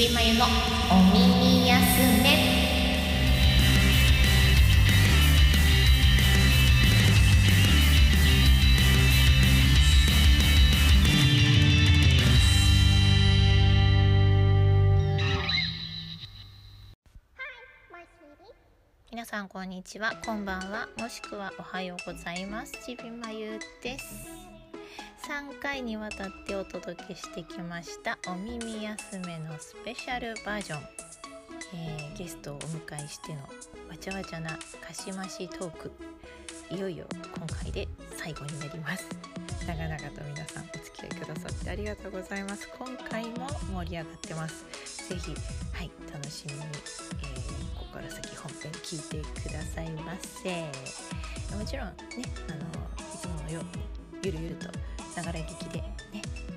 びまゆのお耳休め。皆さんこんにちは。こんばんは。もしくはおはようございます。ちびまゆです。3回にわたってお届けしてきましたお耳休めのスペシャルバージョン、えー、ゲストをお迎えしてのわちゃわちゃなかしましトーク。いよいよ今回で最後になります。長々と皆さんお付き合いくださってありがとうございます。今回も盛り上がってます。ぜひはい楽しみに、えー、ここから先本編聞いてくださいませ。もちろんねあのいつものようにゆるゆるとながら聞きでね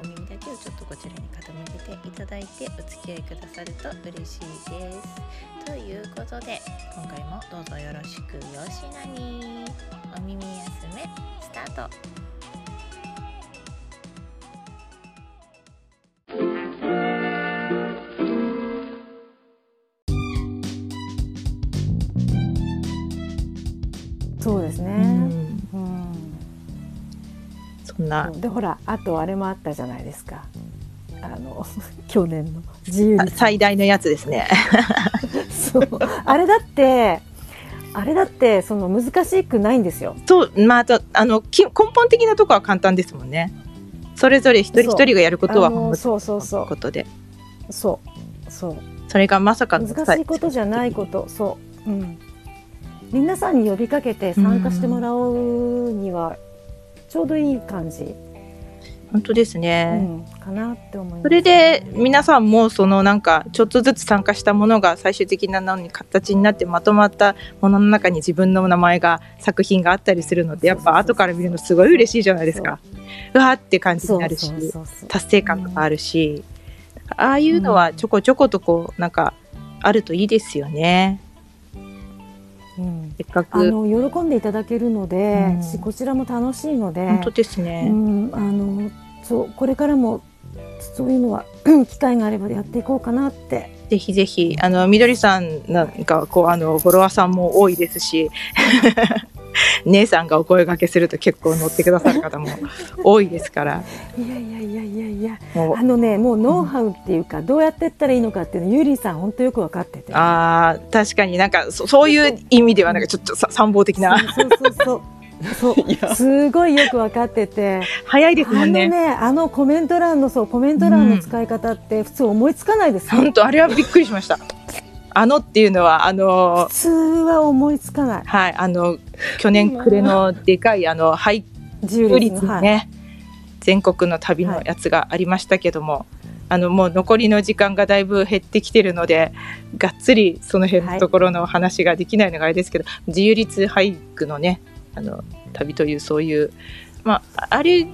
お耳だけをちょっとこちらに傾けていただいてお付き合いくださると嬉しいです。ということで今回もどうぞよろしくよしなに。お耳休めスタート。な。でほらあとあれもあったじゃないですか。あの 去年の。自由最大のやつですね。そう。あれだってあれだってその難しくないんですよ。そうまあとあのき根本的なとこは簡単ですもんね。それぞれ一人一人がやることはそうそうそう。ことで。そう。そう。それがまさか難しいことじゃないこと。そう。うん。皆さんに呼びかけて参加してもらうにはちょうどいい感じ。本当ですね、うん、かなって思います、それで皆さんもそのなんかちょっとずつ参加したものが最終的なのに形になってまとまったものの中に自分の名前が作品があったりするのでやっぱ後から見るのすごい嬉しいじゃないですか。うわーって感じになるし達成感とかあるし、ああいうのはちょこちょことこうなんかあるといいですよね。うん、せっかく。あの喜んでいただけるので、うん、こちらも楽しいので本当ですね、うん、あのそうこれからもそういうのは 機会があればやっていこうかなって。ぜひぜひ。あのみどりさんなんかこうあのフォロワーさんも多いですし 姉さんがお声がけすると結構乗ってくださる方も多いですから。いやいやいやいやいや。あのねもうノウハウっていうか、うん、どうやっていったらいいのかっていうのゆりさん本当よく分かってて。ああ確かになんかそそういう意味ではなんかちょっと参謀的な。そうそうそう。そう。すごいよく分かってて。早いですもんね。あのねあのコメント欄のそうコメント欄の使い方って普通思いつかないです本当あれはびっくりしました。あのっていうのは、あの、普通は思いつかない。はい、あの、去年暮れのでかい、あの、配布率ね、はい、全国の旅のやつがありましたけども、はい、あの、もう残りの時間がだいぶ減ってきてるので、がっつりその辺のところの話ができないのがあれですけど、はい、自由律俳句のね、あの、旅というそういう、まあ、あれ、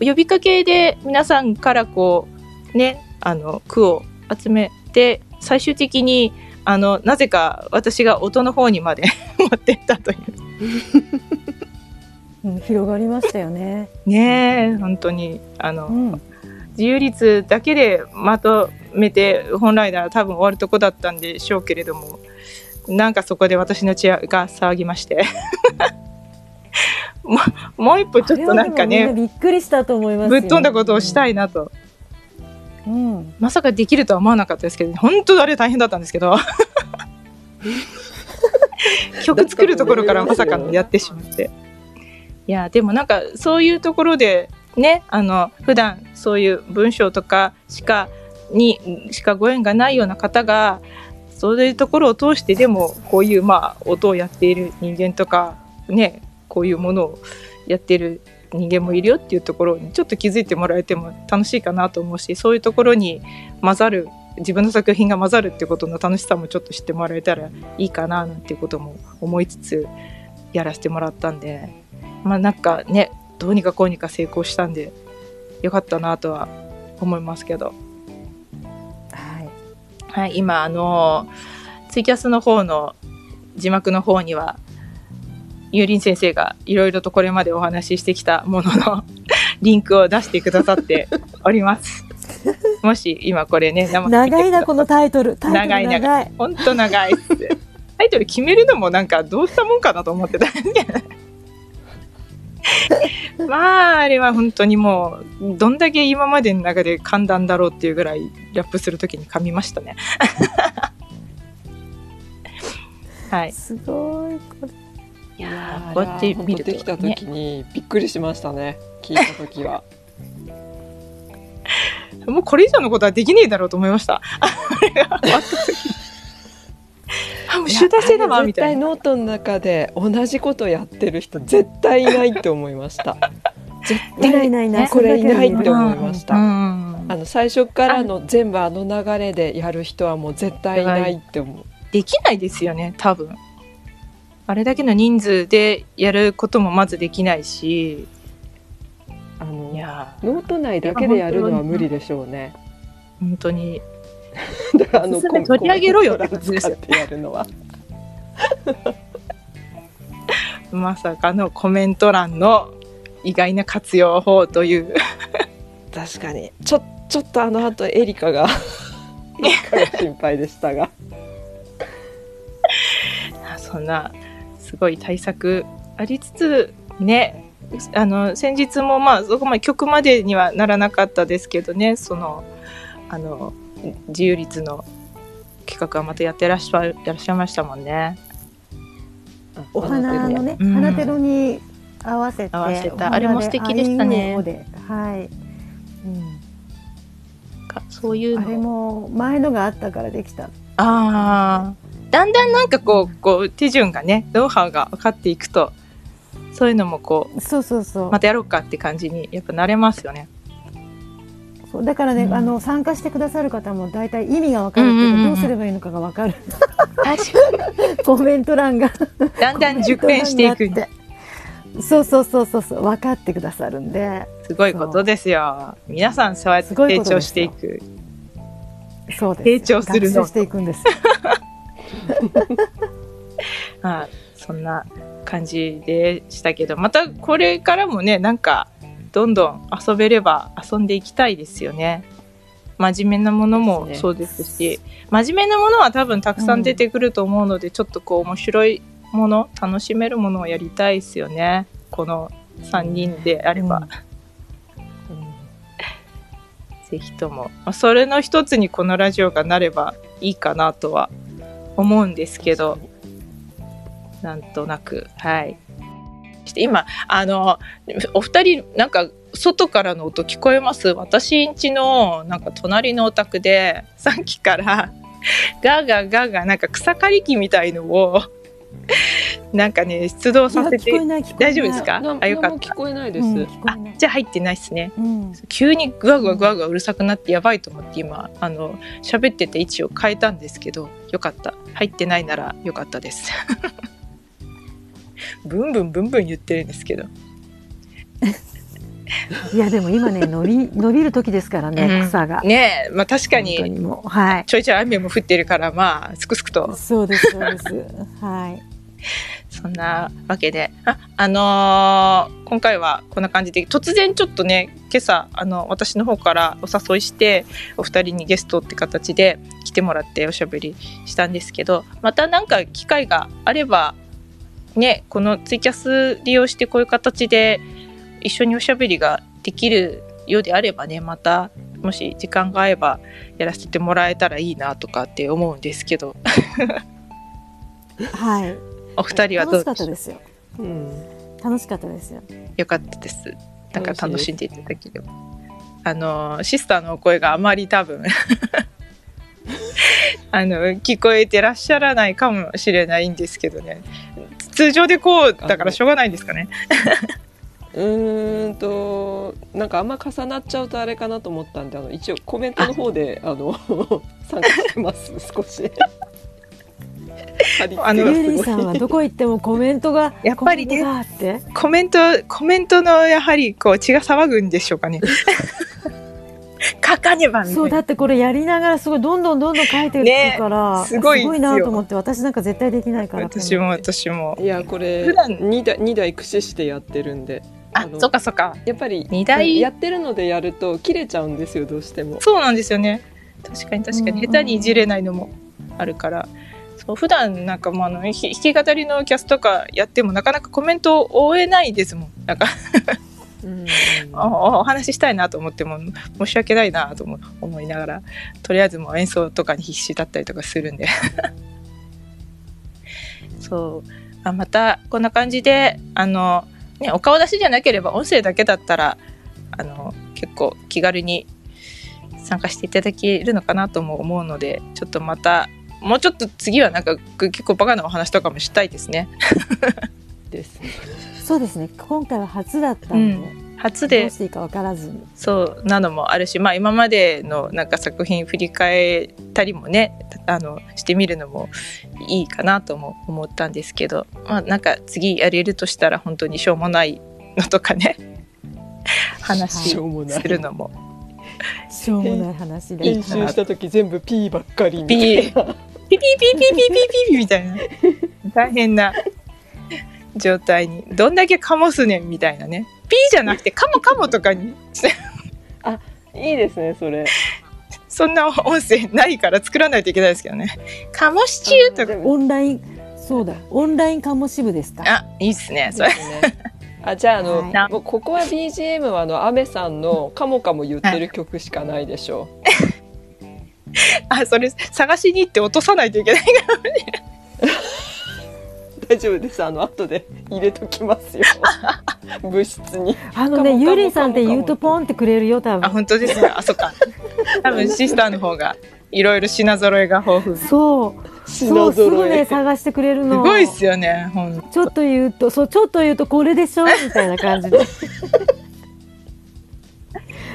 呼びかけで皆さんからこう、ね、あの、句を集めて、最終的にあのなぜか私が音の方にまで 持ってったという。うん、広がりましたよね。ねえ本当に。あの、うん、自由率だけでまとめて本来なら多分終わるとこだったんでしょうけれどもなんかそこで私の血が騒ぎまして。ももう一歩ちょっとなんかねびっくりしたと思いますぶっ飛んだことをしたいなと。うん、まさかできるとは思わなかったですけど本当あれ大変だったんですけど。曲作るところからまさかのやってしまって。いやでもなんかそういうところでねあの普段そういう文章とかしかにしかご縁がないような方がそういうところを通してでもこういうまあ音をやっている人間とかねこういうものをやってる人間もいるよっていうところにちょっと気づいてもらえても楽しいかなと思うしそういうところに混ざる自分の作品が混ざるっていうことの楽しさもちょっと知ってもらえたらいいかななんていうことも思いつつやらせてもらったんでまあなんかねどうにかこうにか成功したんでよかったなとは思いますけど。はい、はい、今あのツイキャスの方の字幕の方にはゆうりん先生がいろいろとこれまでお話ししてきたものの リンクを出してくださっております。もし今これね、生長いな、このタイトル。タイトル長い長い長い。ほんと長いっす。タイトル決めるのもなんかどうしたもんかなと思ってた。まあ、あれは本当にもう、どんだけ今までの中で簡単だろうっていうぐらいラップするときに噛みましたね。はい。すごい。これいやこうやって見るできたと、ね、時にびっくりしましたね聞いた時は もうこれ以上のことはできねえだろうと思いました。あれが終わった時あ、もう集大成だわ、み絶対たいな。ノートの中で同じことやってる人絶対いないって思いました絶いないいないいない。これいないって思いましたうんあの最初からの全部あの流れでやる人はもう絶対いないって思うできないですよね、多分。あれだけの人数でやることもまずできないし、あのいやノート内だけでやるのは無理でしょうねー、本当に。だからあの取り上げろよってやるのはまさかのコメント欄の意外な活用法という。確かにちょちょっとあの後エリカがエリカが心配でしたがそんな、すごい対策ありつつ、ね、あの、先日もまあ、そこまで曲までにはならなかったですけどね、その、あの、自由律の企画はまたやってらっしゃいらっしゃいましたもんね。お花のね、うん花テロに合わせて。合わせたあれも素敵でしたねはい。うんかそういうあれの。も前のがあったからできた。ああ。だんだんなんかこう、こう、手順がね、ノウハウが分かっていくと、そういうのもこう、そうそうそう。またやろうかって感じにやっぱなれますよね。そうだからね、うん。あの参加してくださる方も大体意味がわかるっていうんうんうんどうすればいいのかがわかる。コメント欄が。に。だんだん熟練していく。そうそうそうそうそう。分かってくださるんで。すごいことですよ。皆さんそうやって成長していく。そうです。成長するの。していくんです まあ、そんな感じでしたけど、またこれからもね、なんか、どんどん遊べれば遊んでいきたいですよね。真面目なものもそうですし、真面目なものは多分たくさん出てくると思うので、ちょっとこう面白いもの、楽しめるものをやりたいですよね。この3人であれば。ぜひとも。まあそれの一つにこのラジオがなればいいかなとは思うんですけど、なんとなく、はい。して今、あの、お二人、なんか、外からの音聞こえます？私んちの、なんか隣のお宅で、さっきから、ガーガーガーガー、なんか草刈り機みたいのを、なんかね、出動させていや聞こえ、ない聞こえない。大丈夫ですか？なあ、よかった。聞。こえないです、うんあじゃあ入ってないですね。うん。急にグワグワグワグワうるさくなってやばいと思って今あの喋ってて位置を変えたんですけどよかった。入ってないならよかったです。ブンブンブンブン言ってるんですけど。いやでも今ね伸び伸びる時ですからね、うん。草が。ねえ。まあ確かに。にもう。はい。ちょいちょい雨も降ってるからまあすくすくと。そうですそうです。はいそんなわけで。ああのー今回はこんな感じで。突然ちょっとね今朝あの私の方からお誘いしてお二人にゲストって形で来てもらっておしゃべりしたんですけどまたなんか機会があればねこのツイキャス利用してこういう形で一緒におしゃべりができるようであればねまたもし時間が合えばやらせてもらえたらいいなとかって思うんですけど。はい。お二人はど楽しかう？でしょうったですようん楽しかったですよよかったです。なんか楽楽しんでいただければ。あの、シスターのお声があまり多分、あの、聞こえてらっしゃらないかもしれないんですけどね。通常でこうだからしょうがないんですかね。うーんとなんかあんま重なっちゃうとあれかなと思ったんであの一応コメントの方であの 参加してます少し。あのゆりさんはどこ行ってもコメントがやっぱりねコメントコメント、コメントのやはりこう血が騒ぐんでしょうかね。書かねばそいうな。だってこれやりながらすごいどんどんどんどん書いてるから、ねすごいですよなと思って私なんか絶対できないから私も私も。いやこれ普段2台二台駆使してやってるんであのそっかそっかやっぱり二台やってるのでやると切れちゃうんですよどうしても。そうなんですよね確かに確かにうん下手にいじれないのもあるから、そう普段なんかもうあのひ弾き語りのキャスとかやってもなかなかコメントを追えないですもん。なんかうん。おお話ししたいなと思っても申し訳ないなとも思いながら。とりあえずもう演奏とかに必死だったりとかするんで。そう。あまたこんな感じであの、ね、お顔出しじゃなければ音声だけだったらあの結構気軽に参加していただけるのかなとも思うのでちょっとまたもうちょっと次はなんか結構バカなお話とかもしたいですね。ですね。そうですね。今回は初だったんで、初で。どうしていいか分からず。にそうなのもあるし、まあ、今までのなんか作品振り返ったりもねあのしてみるのもいいかなとも思ったんですけど、まあ、なんか次やれるとしたら本当にしょうもないのとかね。話するのもしょうもない話で、編集した時全部 P ばっかりみたピいーピーピーピーピーピーピーピーみたいな大変な状態にどんだけかもすねんみたいなねピーじゃなくてカモカモとかにいいですねそれ。そんな音声ないから作らないといけないですけどね。カモシチューとか。オンラインそうだオンラインカモ支部ですか？あ、いいっすね。それ。ですね。あじゃああの、はいもうここは BGM はあのアメさんのカモカモ言ってる曲しかないでしょ あ、それ探しに行って落とさないといけない。う。大丈夫ですあの後で入れときますよ。物質に。あのねゆりさんって言うとポンってくれるよ多あ、分本当ですか。あ、そっか。多分シスターの方がいろいろ品揃えが豊富。すそうそ品うすぐ。ね探してくれるのごいっすよね。ほんちょっと言うとそうちょっと言うとこれでしょ？みたいな感じで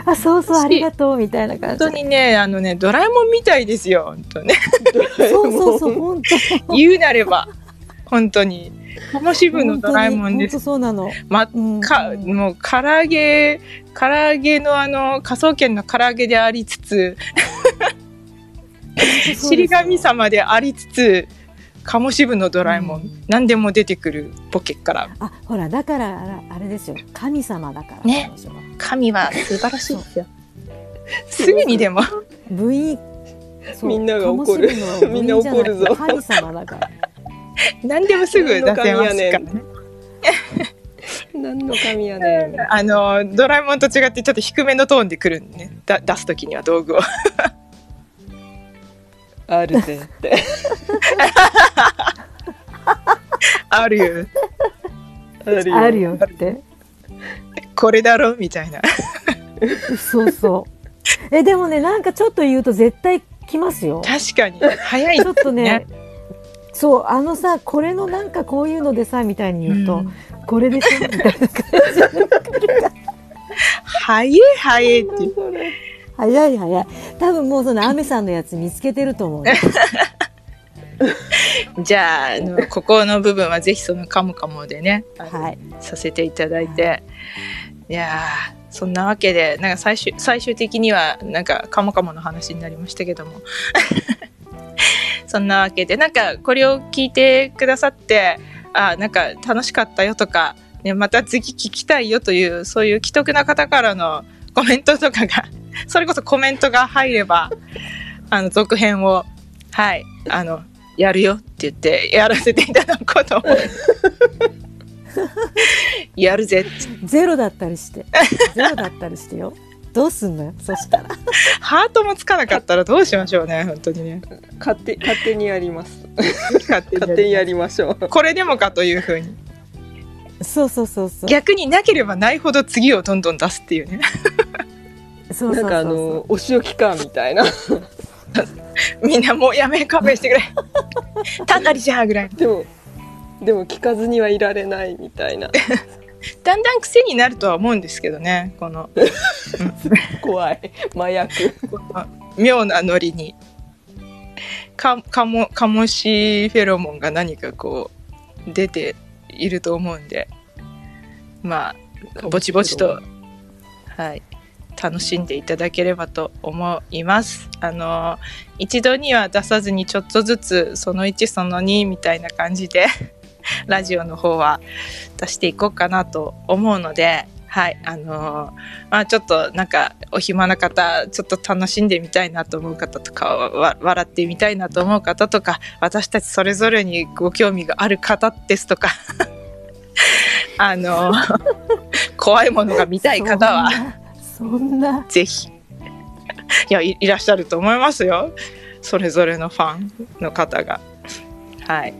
あそうそうありがとうみたいな感本じ当にね、あのね、ドラえもんみたいですよ。本当ね。そうそうそう本当言うなれば。本当に。カモ支部のドラえもんです。そうなの、ま、うん、か、もう、唐揚げ、唐揚げのあの、科捜研の唐揚げでありつつ、尻神様でありつつ、鴨支部のドラえもん、うん何でも出てくるポケから。あほらだからあれですよ神様だからね神は素晴らしいですよ。すぐにでも。部員みんなが怒るみんな怒るぞ神様だから 何でもすぐ出せますからね。何の神やねん。あの、ドラえもんと違ってちょっと低めのトーンで来るんでね。だ出すときには道具を。あるぜって。あるよ。あるよ。あるよってこれだろみたいな。そうそうえでもねなんかちょっと言うと絶対来ますよ確かに。早いちょっとねねそうあのさこれのなんかこういうのでさみたいに言うと、うんこれでしょみたいな感じ早い早いって早い早い多分もうそのアメさんのやつ見つけてると思う じゃああの、ここの部分はぜひそのカモカモでね、はいさせていただいて。いやーそんなわけで、なんか最終、最終的には、なんか、カモカモの話になりましたけども。そんなわけで、なんか、これを聞いてくださって、あ、なんか、楽しかったよとか、ね、また次聞きたいよという、そういう既得な方からのコメントとかが、それこそコメントが入れば、あの、続編を、はい、あの、やるよって言って、やらせていただこうと思う。やるぜってゼロだったりしてゼロだったりしてよどうすんのよそしたらハートもつかなかったらどうしましょうね、本当にね。勝手勝手にやります。勝手勝手にやりましょう。これでもかというふうに。そうそうそうそう逆になければないほど次をどんどん出すっていうね。なんかあのお仕置きかみたいな。みんなもうやめ、勘弁してくれ。たんなりじゃんぐらい。でもでも聞かずにはいられないみたいな。だんだん癖になるとは思うんですけどね。この、怖い麻薬。妙なノリに。か、かも、かもしフェロモンが何かこう、出ていると思うんで。まあ、ぼちぼちと、はい、楽しんでいただければと思います。あの、一度には出さずにちょっとずつ、その1、その2みたいな感じで、ラジオの方は出していこうかなと思うので、はい、あのーまあちょっとなんかお暇な方、ちょっと楽しんでみたいなと思う方とか、わ笑ってみたいなと思う方とか、私たちそれぞれにご興味がある方ですとか、あのー 怖いものが見たい方は、そんなぜひ。いやい、らっしゃると思いますよ。それぞれのファンの方が。はい。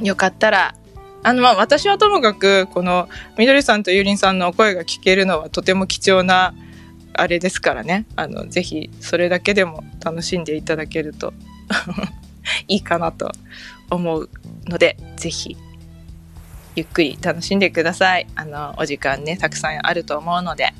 よかったら、あの、まあ、私はともかく、この、みどりさんとゆりんさんの声が聞けるのはとても貴重な、あれですからね。あの、ぜひ、それだけでも楽しんでいただけると、いいかなと思うので、ぜひ、ゆっくり楽しんでください。あの、お時間ね、たくさんあると思うので。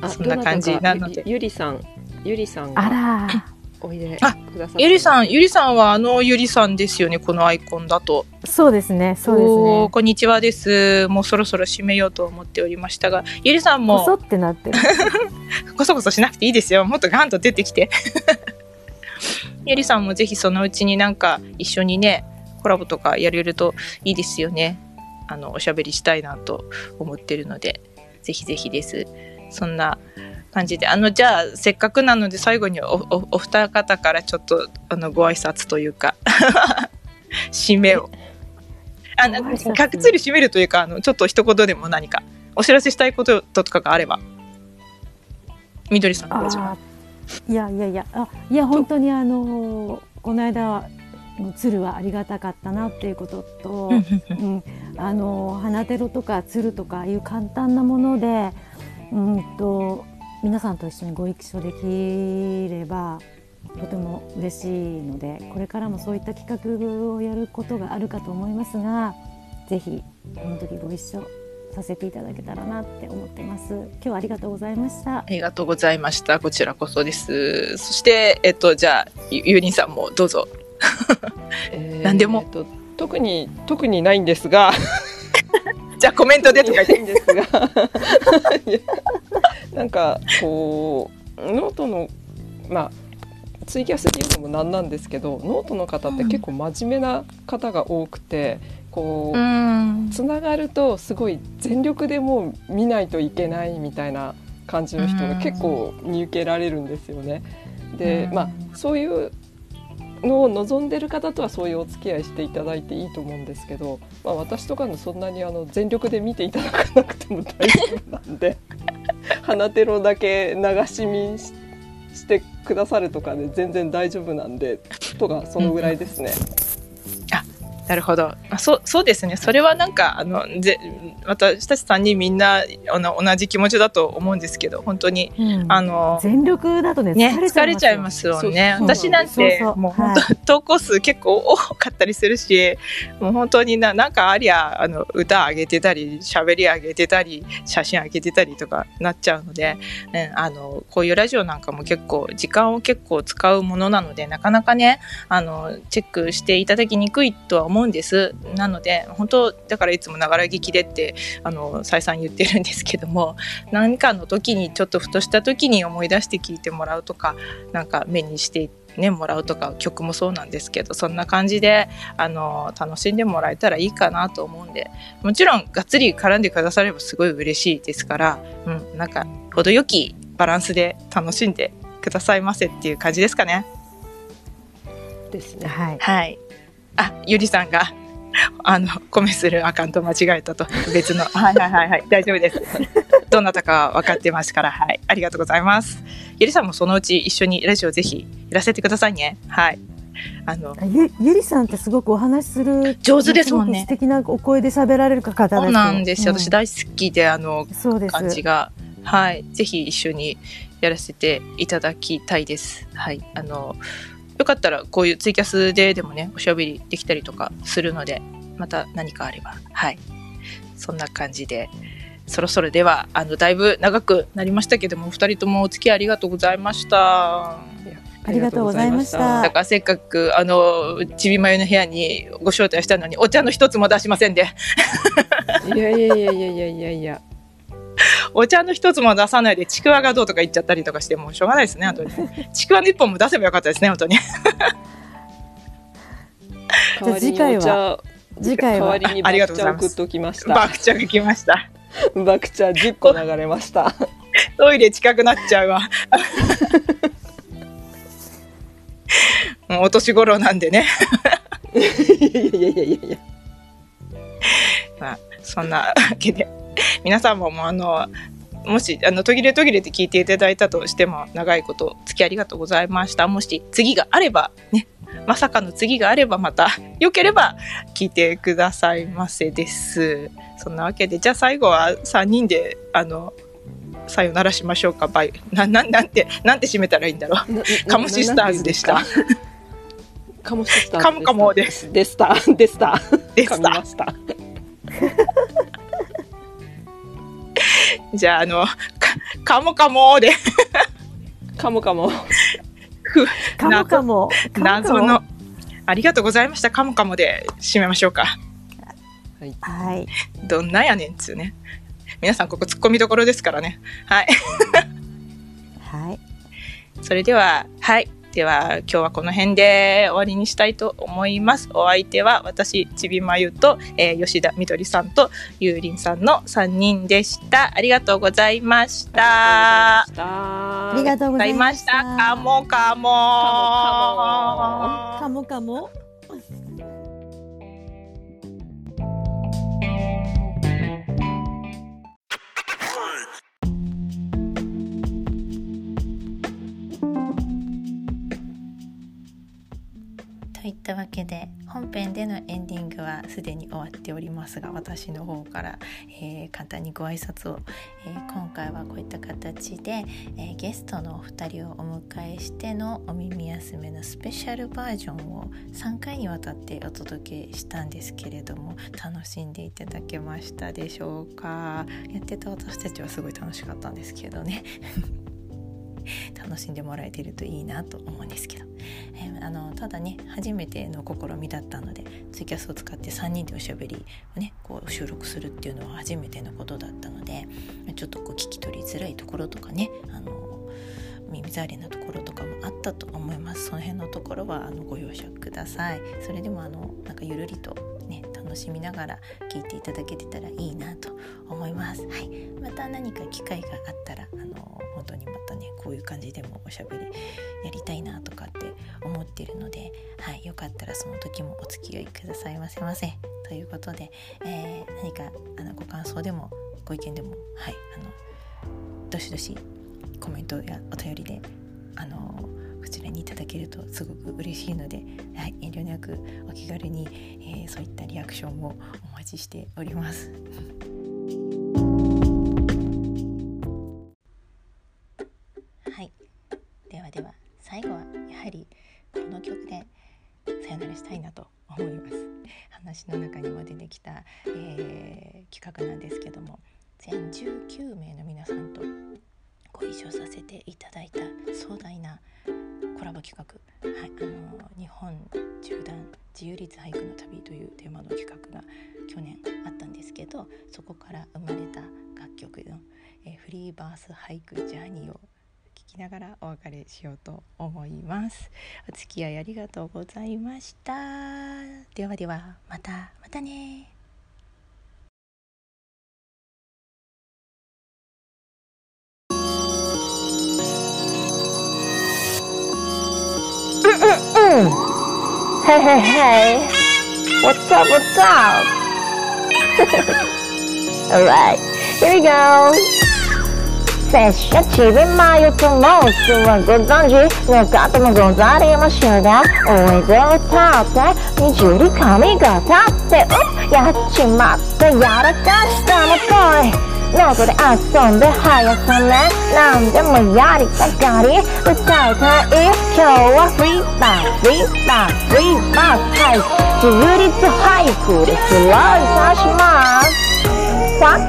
あそんな感じなのでゆゆりさんゆりさんあがらおいであくださってゆりさん、ゆりさんはあのゆりさんですよね、このアイコンだと。そうですねそうですねこんにちはです。もうそろそろ締めようと思っておりましたが、ゆりさんこそもってなってるこそこそしなくていいですよ。もっとガンと出てきて。ゆりさんもぜひそのうちになんか一緒にね、コラボとかやれるといいですよね。あの、おしゃべりしたいなと思ってるので、ぜひぜひです。そんな感じで。あの、じゃあ、せっかくなので最後にお、お、お二方からちょっと、あの、ご挨拶というか、締めを。あ、なご挨拶がっつり締めるというか、あの、ちょっと一言でも何か、お知らせしたいこととかがあれば。みどりさん、どうぞ。いやいやいやあいや本当にあのーこの間の鶴はありがたかったなっていうことと、うん、あの花テロとか鶴とかいう簡単なものでうんと皆さんと一緒にご一緒できればとても嬉しいのでこれからもそういった企画をやることがあるかと思いますがぜひこの時ご一緒させていただけたらなって思ってます今日はありがとうございましたありがとうございました。こちらこそです。そして、えっと、じゃあ、ゆゆりんさんもどうぞ。えー何でもえっと特に特にないんですがじゃあ、コメントでとか言って。ないんですが なんかこうノートのまあツイキャスで言うのもなんなんですけどノートの方って結構真面目な方が多くてこう、ん。つながるとすごい全力でもう見ないといけないみたいな感じの人が結構見受けられるんですよね。でうんまあそういうのを望んでる方とはそういうお付き合いしていただいていいと思うんですけど、まあ、私とかのそんなにあの全力で見ていただかなくても大丈夫なんで 花テロだけ流し見ししてくださるとかで全然大丈夫なんでとかそのぐらいですね。なるほど。あそう、そうですね。それはなんか、あの、ぜ、私たち3人みんな、あの、同じ気持ちだと思うんですけど、本当に、うんあの、全力だとねね、疲れちゃい疲ますよね。そう私なんて、もう本当、投稿数結構多かったりするし、もう本当にな、なんかありゃ、あの、歌上げてたり、喋り上げてたり、写真上げてたりとかなっちゃうので、うん、あの、こういうラジオなんかも結構、時間を結構使うものなので、なかなかね、あの、チェックしていただきにくいとは思うんです。なので、本当、だからいつもながら聞きでって、あの、再三言ってるんですけども、何かの時に、ちょっとふとした時に思い出して聞いてもらうとか、なんか目にしてね、もらうとか、曲もそうなんですけど、そんな感じで、あの、楽しんでもらえたらいいかなと思うんで、もちろん、がっつり絡んでくださればすごい嬉しいですから、うん、なんか、程よきバランスで楽しんでくださいませっていう感じですかね。ですね。はいはい。あ、ゆりさんが、あの、コメするアカウント間違えたと、別の。はいはいはいはい、大丈夫です。どなたか分かってますから、はい。ありがとうございます。ゆりさんもそのうち一緒にラジオぜひやらせてくださいね。はい。あの、ゆゆりさんってすごくお話しする上手ですもんね素敵なお声で喋られる方そうなんですよ。うん私大好きで、あの、そうです感じが、はい。ぜひ一緒にやらせていただきたいです。はい。あの、よかったらこういうツイキャスででもね、おしゃべりできたりとかするので、また何かあれば、はい。そんな感じで、そろそろでは、あの、だいぶ長くなりましたけども、お二人ともお付き合いありがとうございました。ありがとうございましただからせっかく、あの、ちびまゆの部屋にご招待したのに、お茶の一つも出しませんで、いやいやいやいやいやいやいや。お茶の一つも出さないで、ちくわがどうとか言っちゃったりとかして、もうしょうがないですね、本当に。ちくわの一本も出せばよかったですね、本当に。代わりに次回は次回は代わりにあありがとうございます送っときましたバクチャが来ました。バクチャ10個流れましたトイレ近くなっちゃうわ。もうお年頃なんでね。いやいやいやいやいやまあ、そんなわけで、皆さんももうあの、もし、あの、途切れ途切れて聞いていただいたとしても、長いことお付き合いありがとうございました。もし次があれば、ね、まさかの次があればまた、よければ聞いてくださいませです。そんなわけで、じゃあ最後は3人で、あの、さよならしましょうか。バイ。な、な、なんて、なんて締めたらいいんだろう。なカモシスターズでした。カモシスターズカモカモですでしたでしたでしたじゃあ、あの、か、かもかもで、カモカモかもかも謎の、ありがとうございました。かもかもで締めましょうか。はいどんなやねんっつうね。皆さんここ突っ込みどころですからね。はい。はいそれでは、はい。では、今日はこの辺で終わりにしたいと思います。お相手は私、ちびまゆと、えー吉田みどりさんとゆうりんさんの3人でした。ありがとうございました。ありがととうございましございましたた。かもかも。かもかもといったわけで本編でのエンディングはすでに終わっておりますが私の方から、えー簡単にご挨拶を、えー今回はこういった形で、えーゲストのお二人をお迎えしてのお耳休めのスペシャルバージョンを3回にわたってお届けしたんですけれども楽しんでいただけましたでしょうか？やってた私たちはすごい楽しかったんですけどね。楽しんでもらえてるといいなと思うんですけど、えーあのただね初めての試みだったのでツイキャスを使って3人でおしゃべりをねこう収録するっていうのは初めてのことだったのでちょっとこう聞き取りづらいところとかねあの耳障りなところとかもあったと思います。その辺のところはあのご容赦ください。それでもあのなんかゆるりと楽しみながら聞いていただけてたらいいなと思います。はい。また何か機会があったらあの本当にまたねこういう感じでもおしゃべりやりたいなとかって思ってるので、はい、よかったらその時もお付き合いくださいませ。ませということで、えー何かあのご感想でもご意見でもはい。あのどしどしコメントやお便りであのこちらにいただけるとすごく嬉しいので、はい、遠慮なくお気軽に、えーそういったリアクションもお待ちしております。はい、ではでは最後はやはりこの曲でさよならしたいなと思います話の中にも出てきた、えー企画なんですけども全19名の皆さんとご一緒させていただいた壮大なコラボ企画、はい、あの日本縦断自由律俳句の旅というテーマの企画が去年あったんですけどそこから生まれた楽曲の、えーフリーバース俳句ジャーニーを聞きながらお別れしようと思います。お付き合いありがとうございました。ではではまたまたね Hey, hey, hey. What's up, what's up? Alright, here we go. 拙者ちびまゆと申すはご存知の方もござりましょうが大江戸を歌って二重に髪が立ってうっやっちま något är I'm jag känner Namnet Majari Bagari Without her is Showa Freeba Freeba Freeba Hej Juri to haiku This love Sashimas Fuck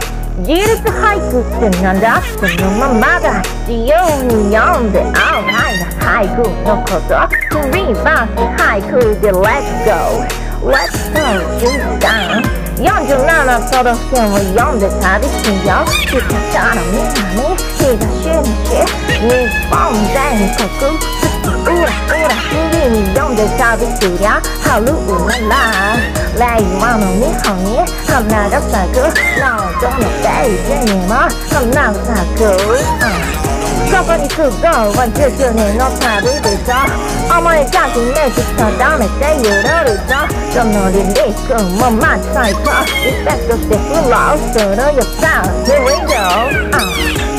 Juri to haiku Senanda Senuma Maga high Yonde high Haiku no koto Freeba Haiku Let's go Let's go you down. 연준나나 서른쌤을 연대사리 신경 기타처럼 나는 시가 쉬는게 네 범죄는 거꾸 우라우라 힘이 연대사리 쓰랴 하루 우랄라 lại mà nó nghĩ hỏng nghĩ hôm nào rất là cứ nào trong một cái gì mà hôm nào là cứ 这里是高万这是你の旅でさ思い出しねじ定めてゆるりとそのリリックも満載とリスペクトして披露するよさ Here we go、uh.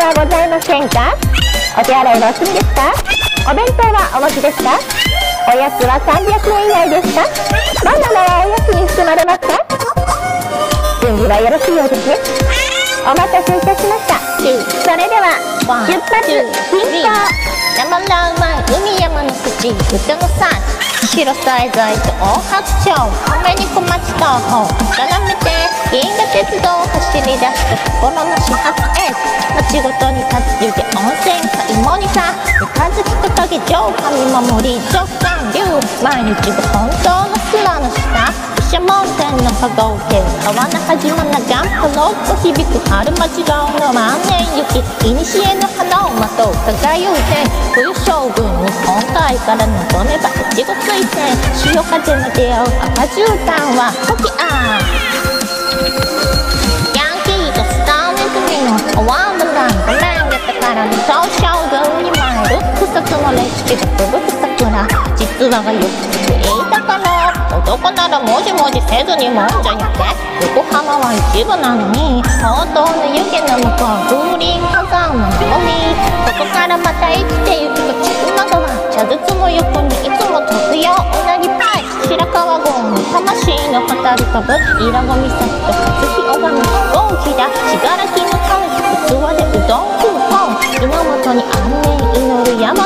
はございませんか？お手洗いはお済みですか？お弁当はお持ちですか？おやつは300円以内ですか？バナナはおやつに含まれますか？準備はよろしいようですね。お待たせいたしました。それでは出発進行山ラー。マン海山の口。歌の産地白菜材と大白鳥米に小町とほ絡めて銀河鉄道を走り出した心の守り直感。流毎日が本当の空の下毘沙門天の羽合計川の始まながんぽろっと響く春町顔の万年雪古の花をまとう輝う天冬将軍日本海から望めば越後水仙潮風の出会う赤絨毯は時あヤンキーとスターネズミのおワンダランドランゲタからの東将軍に参る草津の歴史が吹雪桜実話がよくついたから男ならもじもじせずにもんじゃやって横浜は一部なのに本当の湯気の向こう風林火山の海そこからまた生きてゆくと千曲川茶筒の横にいつも特用うなぎパイ白川郷に魂の語り飛ぶ伊良湖岬と初日拝み大きな信楽の神器でうどん食う本稲本に安寧祈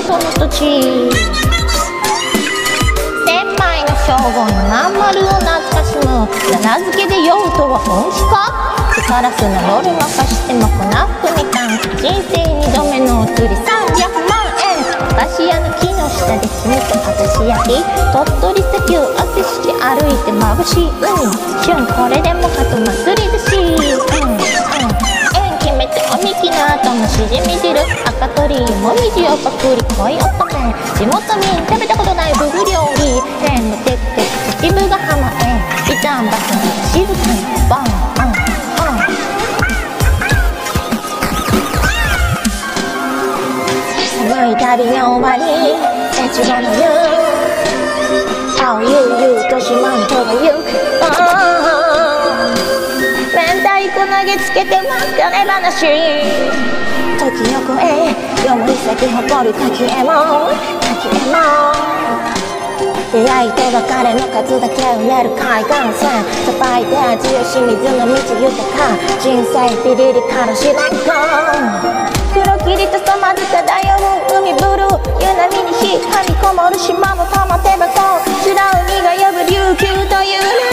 る大和の土地。千枚の称号のまん丸を懐かしむ奈良漬けで酔うとは本気か？カラスの夜まかしても粉ふみかん人生二度目のお釣り300万円。菓子屋の木の下で炭と果たし焼き。鳥取砂丘汗して歩いて眩しい海。旬これでもかと祭りだし。うん。決めておみきの後のしじみ汁赤鳥もみじをパクリ恋乙女地元民食べたことないフグ料理天のてって秩父ヶ浜へ美山バスに静かにバンバンバン寒い旅の終わり。越後の湯青ゆうゆう太子投げつけて別れ話時を超え夜も咲き誇る滝へも滝へも出会いと別れの数だけ埋める海岸線さばいて味よし水の道豊か。人生ビリリからしれんこ黒霧と染まず漂う海ブルー湯波に火はみこもる島も玉手箱白海が呼ぶ琉球という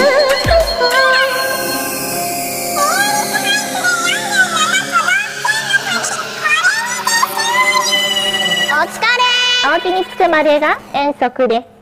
お疲れお家に着くまでが遠足です。